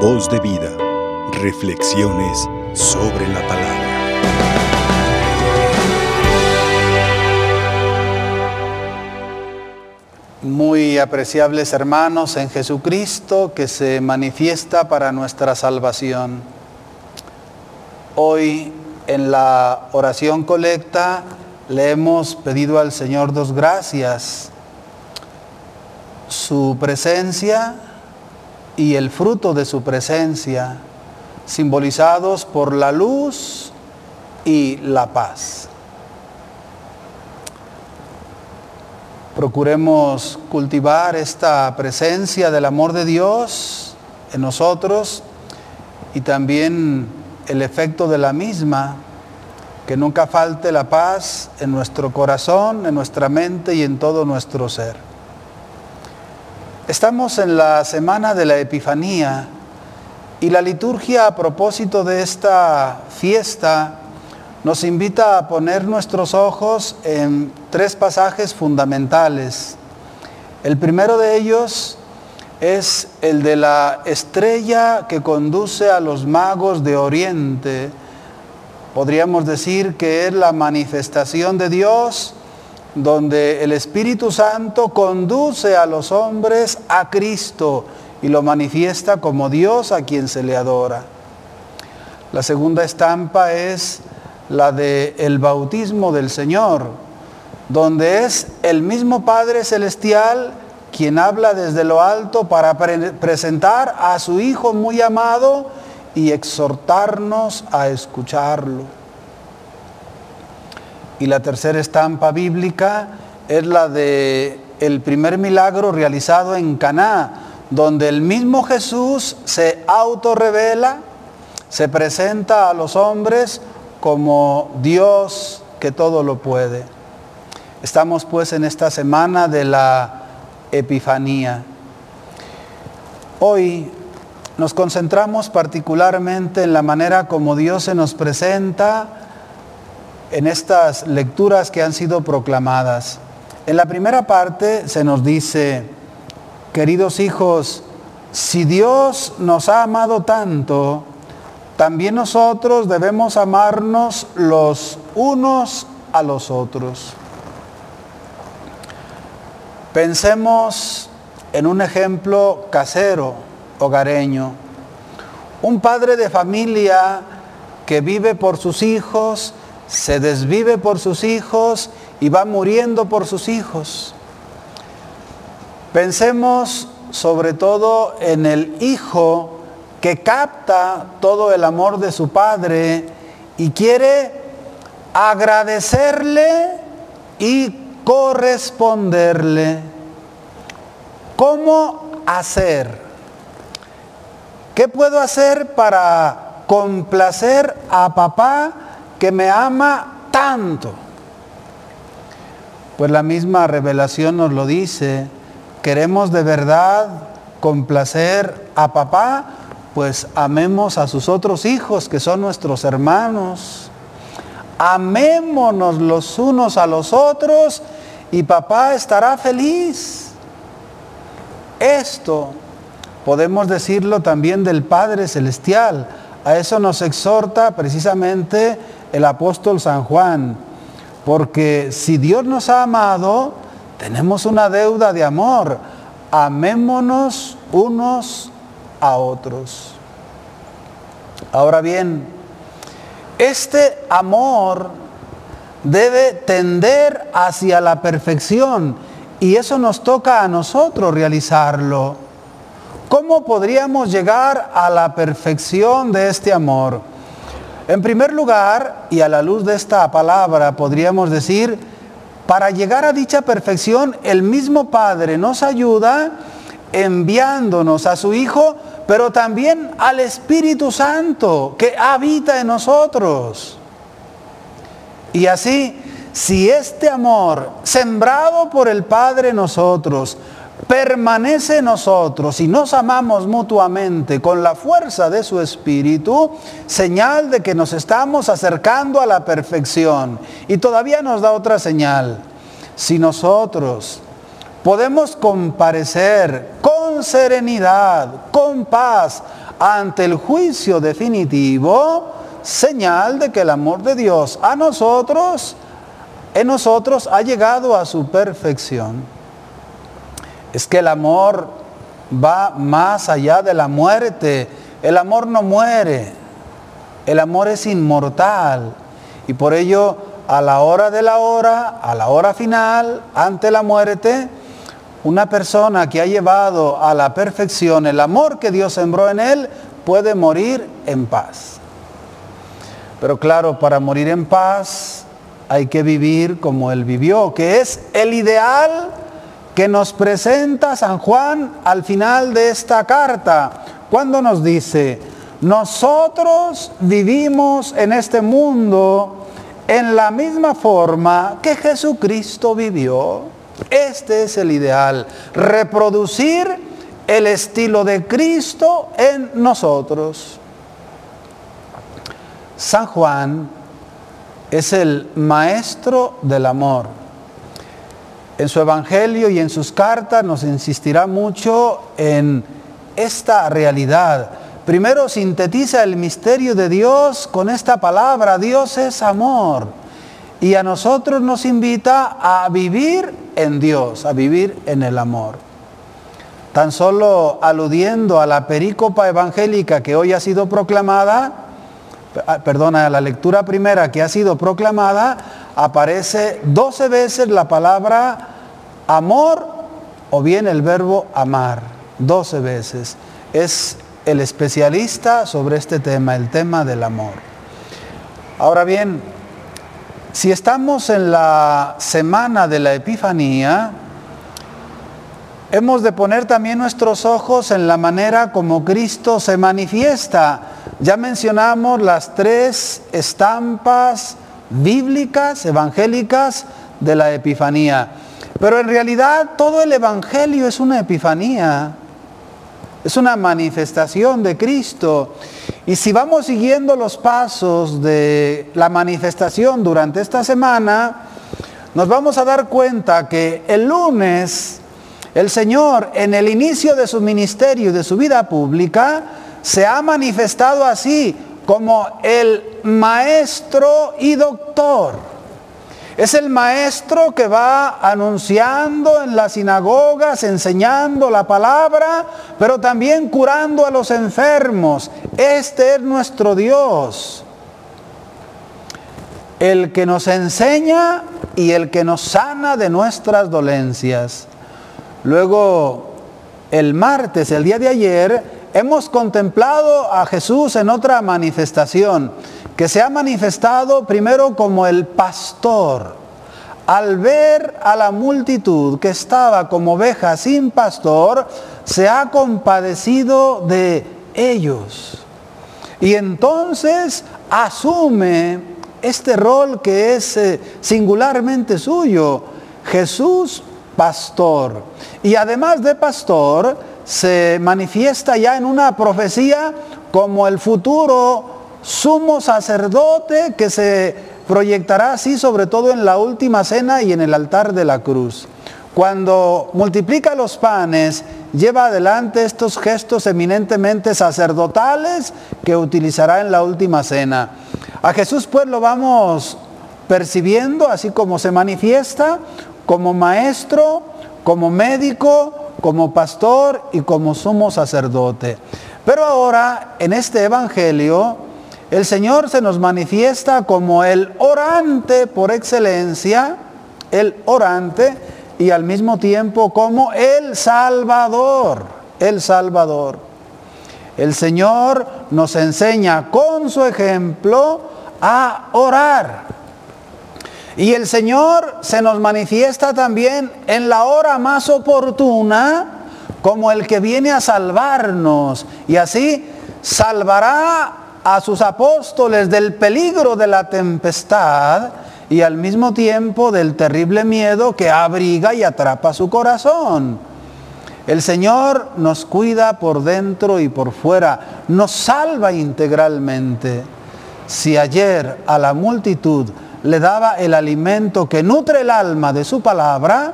Voz de vida. Reflexiones sobre la palabra. Muy apreciables hermanos en Jesucristo que se manifiesta para nuestra salvación. Hoy en la oración colecta le hemos pedido al Señor dos gracias, su presencia y el fruto de su presencia, simbolizados por la luz y la paz. Procuremos cultivar esta presencia del amor de Dios en nosotros y también el efecto de la misma que nunca falte la paz en nuestro corazón, en nuestra mente y en todo nuestro ser. Estamos en la semana de la Epifanía y la liturgia a propósito de esta fiesta nos invita a poner nuestros ojos en tres pasajes fundamentales. El primero de ellos es el de la estrella que conduce a los magos de Oriente, podríamos decir que es la manifestación de Dios donde el Espíritu Santo conduce a los hombres a Cristo y lo manifiesta como Dios a quien se le adora. La segunda estampa es la de el bautismo del Señor, donde es el mismo Padre celestial quien habla desde lo alto para presentar a su Hijo muy amado y exhortarnos a escucharlo. Y la tercera estampa bíblica es la de el primer milagro realizado en Caná, donde el mismo Jesús se autorrevela, se presenta a los hombres como Dios que todo lo puede. Estamos pues en esta semana de la Epifanía. Hoy nos concentramos particularmente en la manera como Dios se nos presenta en estas lecturas que han sido proclamadas. En la primera parte se nos dice, queridos hijos, si Dios nos ha amado tanto, también nosotros debemos amarnos los unos a los otros. Pensemos en un ejemplo casero hogareño. Un padre de familia que vive por sus hijos, se desvive por sus hijos y va muriendo por sus hijos. Pensemos sobre todo en el hijo que capta todo el amor de su padre y quiere agradecerle y corresponderle. ¿Cómo hacer? ¿Qué puedo hacer para complacer a papá que me ama tanto? Pues la misma revelación nos lo dice. ¿Queremos de verdad complacer a papá? Pues amemos a sus otros hijos que son nuestros hermanos. Amémonos los unos a los otros y papá estará feliz. Esto podemos decirlo también del Padre Celestial. A eso nos exhorta precisamente el apóstol San Juan, porque si Dios nos ha amado, tenemos una deuda de amor. Amémonos unos a otros. Ahora bien, este amor debe tender hacia la perfección y eso nos toca a nosotros realizarlo. ¿Cómo podríamos llegar a la perfección de este amor? En primer lugar, y a la luz de esta palabra, podríamos decir, para llegar a dicha perfección, el mismo Padre nos ayuda enviándonos a su Hijo, pero también al Espíritu Santo que habita en nosotros. Y así, si este amor, sembrado por el Padre en nosotros, permanece en nosotros y nos amamos mutuamente con la fuerza de su Espíritu, señal de que nos estamos acercando a la perfección. Y todavía nos da otra señal. Si nosotros podemos comparecer con serenidad, con paz, ante el juicio definitivo, señal de que el amor de Dios a nosotros, en nosotros ha llegado a su perfección. Es que el amor va más allá de la muerte. El amor no muere. El amor es inmortal. Y por ello, a la hora de la hora, a la hora final, ante la muerte, una persona que ha llevado a la perfección el amor que Dios sembró en él, puede morir en paz. Pero claro, para morir en paz hay que vivir como Él vivió, que es el ideal que nos presenta San Juan al final de esta carta, cuando nos dice, nosotros vivimos en este mundo en la misma forma que Jesucristo vivió. Este es el ideal, reproducir el estilo de Cristo en nosotros. San Juan es el maestro del amor. En su evangelio y en sus cartas nos insistirá mucho en esta realidad. Primero sintetiza el misterio de Dios con esta palabra, Dios es amor. Y a nosotros nos invita a vivir en Dios, a vivir en el amor. Tan solo aludiendo a la perícopa evangélica que hoy ha sido proclamada, Ah, perdona, la lectura primera que ha sido proclamada, aparece 12 veces la palabra amor o bien el verbo amar, 12 veces. Es el especialista sobre este tema, el tema del amor. Ahora bien, si estamos en la semana de la Epifanía, hemos de poner también nuestros ojos en la manera como Cristo se manifiesta ya mencionamos las tres estampas bíblicas, evangélicas de la Epifanía. Pero en realidad todo el Evangelio es una Epifanía, es una manifestación de Cristo. Y si vamos siguiendo los pasos de la manifestación durante esta semana, nos vamos a dar cuenta que el lunes el Señor en el inicio de su ministerio y de su vida pública, se ha manifestado así como el maestro y doctor. Es el maestro que va anunciando en las sinagogas, enseñando la palabra, pero también curando a los enfermos. Este es nuestro Dios. El que nos enseña y el que nos sana de nuestras dolencias. Luego, el martes, el día de ayer, hemos contemplado a Jesús en otra manifestación, que se ha manifestado primero como el pastor. Al ver a la multitud que estaba como oveja sin pastor, se ha compadecido de ellos. Y entonces asume este rol que es eh, singularmente suyo, Jesús pastor. Y además de pastor, se manifiesta ya en una profecía como el futuro sumo sacerdote que se proyectará así sobre todo en la última cena y en el altar de la cruz. Cuando multiplica los panes, lleva adelante estos gestos eminentemente sacerdotales que utilizará en la última cena. A Jesús pues lo vamos percibiendo así como se manifiesta, como maestro, como médico, como pastor y como sumo sacerdote. Pero ahora, en este Evangelio, el Señor se nos manifiesta como el orante por excelencia, el orante, y al mismo tiempo como el Salvador, el Salvador. El Señor nos enseña con su ejemplo a orar. Y el Señor se nos manifiesta también en la hora más oportuna como el que viene a salvarnos. Y así salvará a sus apóstoles del peligro de la tempestad y al mismo tiempo del terrible miedo que abriga y atrapa su corazón. El Señor nos cuida por dentro y por fuera, nos salva integralmente. Si ayer a la multitud le daba el alimento que nutre el alma de su palabra,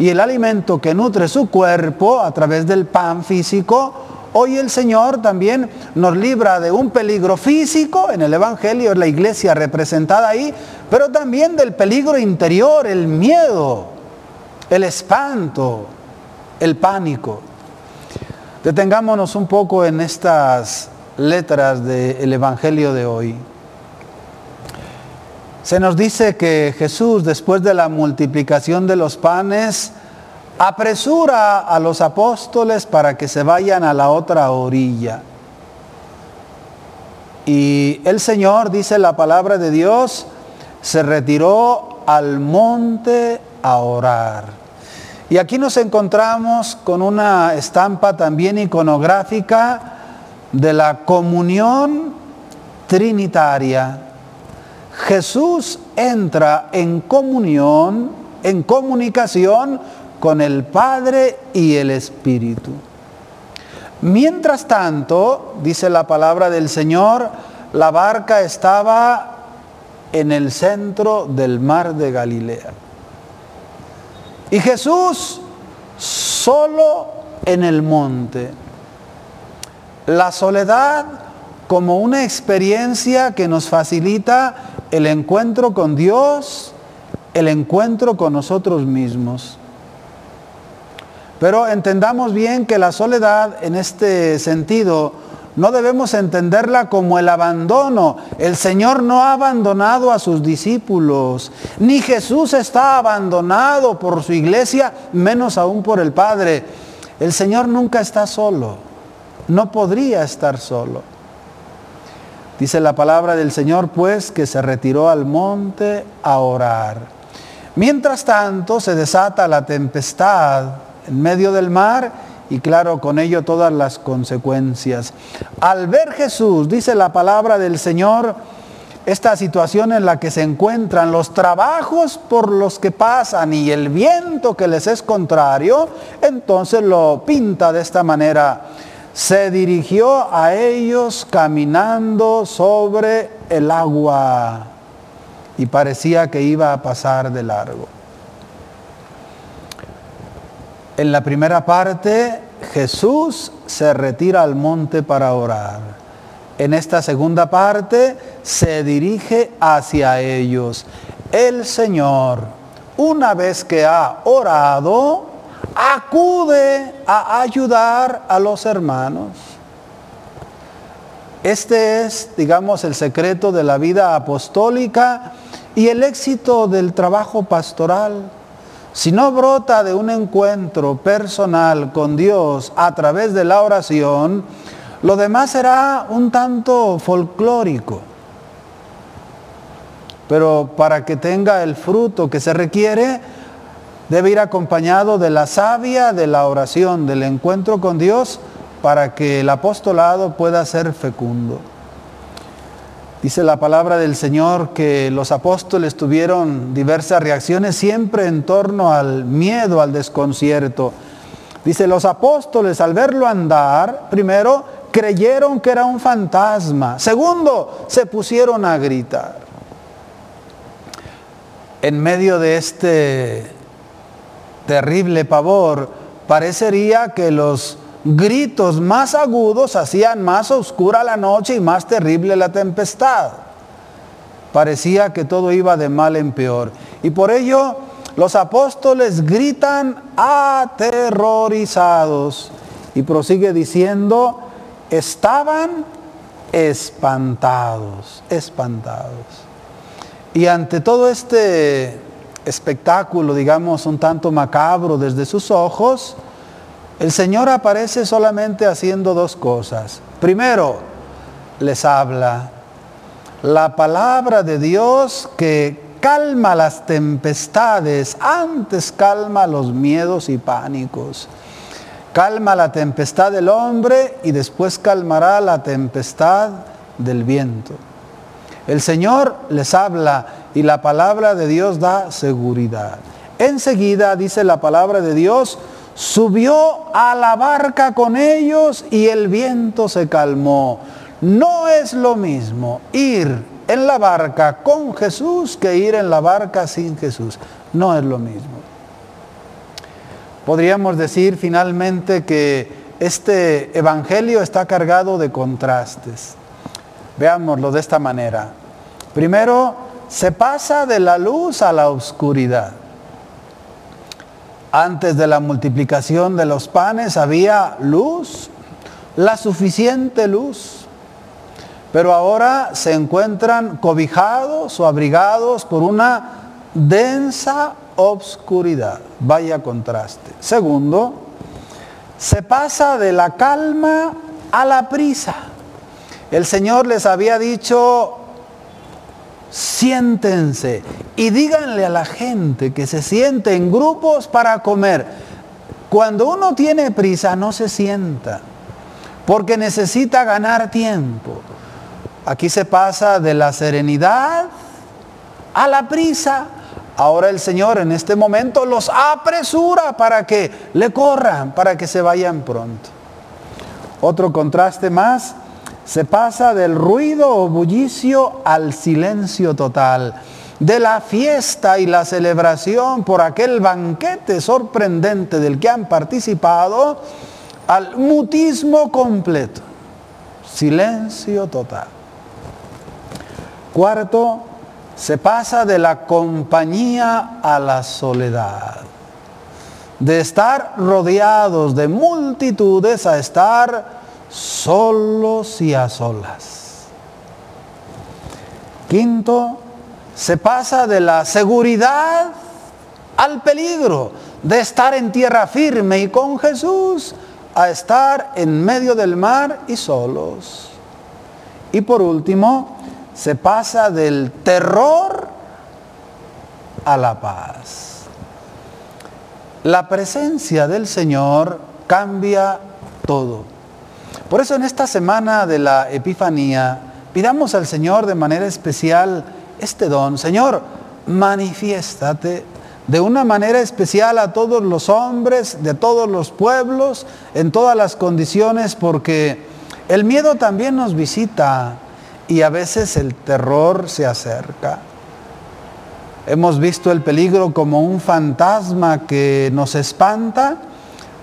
y el alimento que nutre su cuerpo a través del pan físico, hoy el Señor también nos libra de un peligro físico, en el Evangelio es la iglesia representada ahí, pero también del peligro interior, el miedo, el espanto, el pánico. Detengámonos un poco en estas letras del Evangelio de hoy. Se nos dice que Jesús, después de la multiplicación de los panes, apresura a los apóstoles para que se vayan a la otra orilla. Y el Señor, dice la palabra de Dios, se retiró al monte a orar. Y aquí nos encontramos con una estampa también iconográfica de la comunión trinitaria Jesús entra en comunión, en comunicación con el Padre y el Espíritu. Mientras tanto, dice la palabra del Señor, la barca estaba en el centro del mar de Galilea. Y Jesús solo en el monte. La soledad como una experiencia que nos facilita el encuentro con Dios, el encuentro con nosotros mismos. Pero entendamos bien que la soledad en este sentido no debemos entenderla como el abandono. El Señor no ha abandonado a sus discípulos, ni Jesús está abandonado por su iglesia, menos aún por el Padre. El Señor nunca está solo, no podría estar solo. Dice la palabra del Señor, pues, que se retiró al monte a orar. Mientras tanto, se desata la tempestad en medio del mar y claro, con ello todas las consecuencias. Al ver Jesús, dice la palabra del Señor, esta situación en la que se encuentran los trabajos por los que pasan y el viento que les es contrario, entonces lo pinta de esta manera se dirigió a ellos caminando sobre el agua y parecía que iba a pasar de largo. En la primera parte, Jesús se retira al monte para orar. En esta segunda parte, se dirige hacia ellos. El Señor, una vez que ha orado, acude a ayudar a los hermanos. Este es, digamos, el secreto de la vida apostólica y el éxito del trabajo pastoral. Si no brota de un encuentro personal con Dios a través de la oración, lo demás será un tanto folclórico. Pero para que tenga el fruto que se requiere, debe ir acompañado de la savia, de la oración, del encuentro con Dios, para que el apostolado pueda ser fecundo. Dice la palabra del Señor que los apóstoles tuvieron diversas reacciones siempre en torno al miedo, al desconcierto. Dice, los apóstoles al verlo andar, primero, creyeron que era un fantasma. Segundo, se pusieron a gritar. En medio de este terrible pavor, parecería que los gritos más agudos hacían más oscura la noche y más terrible la tempestad. Parecía que todo iba de mal en peor. Y por ello los apóstoles gritan aterrorizados. Y prosigue diciendo, estaban espantados, espantados. Y ante todo este espectáculo, digamos, un tanto macabro desde sus ojos, el Señor aparece solamente haciendo dos cosas. Primero, les habla la palabra de Dios que calma las tempestades, antes calma los miedos y pánicos. Calma la tempestad del hombre y después calmará la tempestad del viento. El Señor les habla y la palabra de Dios da seguridad. Enseguida, dice la palabra de Dios, subió a la barca con ellos y el viento se calmó. No es lo mismo ir en la barca con Jesús que ir en la barca sin Jesús. No es lo mismo. Podríamos decir finalmente que este Evangelio está cargado de contrastes. Veámoslo de esta manera. Primero, se pasa de la luz a la oscuridad. Antes de la multiplicación de los panes había luz, la suficiente luz. Pero ahora se encuentran cobijados o abrigados por una densa obscuridad. Vaya contraste. Segundo, se pasa de la calma a la prisa. El Señor les había dicho, siéntense y díganle a la gente que se siente en grupos para comer. Cuando uno tiene prisa no se sienta, porque necesita ganar tiempo. Aquí se pasa de la serenidad a la prisa. Ahora el Señor en este momento los apresura para que le corran, para que se vayan pronto. Otro contraste más, se pasa del ruido o bullicio al silencio total, de la fiesta y la celebración por aquel banquete sorprendente del que han participado, al mutismo completo, silencio total. Cuarto, se pasa de la compañía a la soledad. De estar rodeados de multitudes a estar solos y a solas. Quinto, se pasa de la seguridad al peligro, de estar en tierra firme y con Jesús a estar en medio del mar y solos. Y por último, se pasa del terror a la paz. La presencia del Señor cambia todo. Por eso en esta semana de la Epifanía pidamos al Señor de manera especial este don. Señor, manifiéstate de una manera especial a todos los hombres, de todos los pueblos, en todas las condiciones, porque el miedo también nos visita y a veces el terror se acerca. Hemos visto el peligro como un fantasma que nos espanta,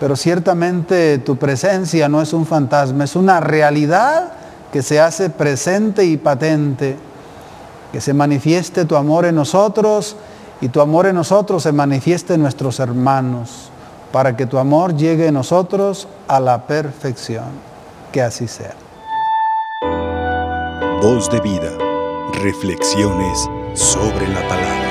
pero ciertamente tu presencia no es un fantasma, es una realidad que se hace presente y patente, que se manifieste tu amor en nosotros y tu amor en nosotros se manifieste en nuestros hermanos, para que tu amor llegue en nosotros a la perfección. Que así sea. Voz de vida. Reflexiones sobre la palabra.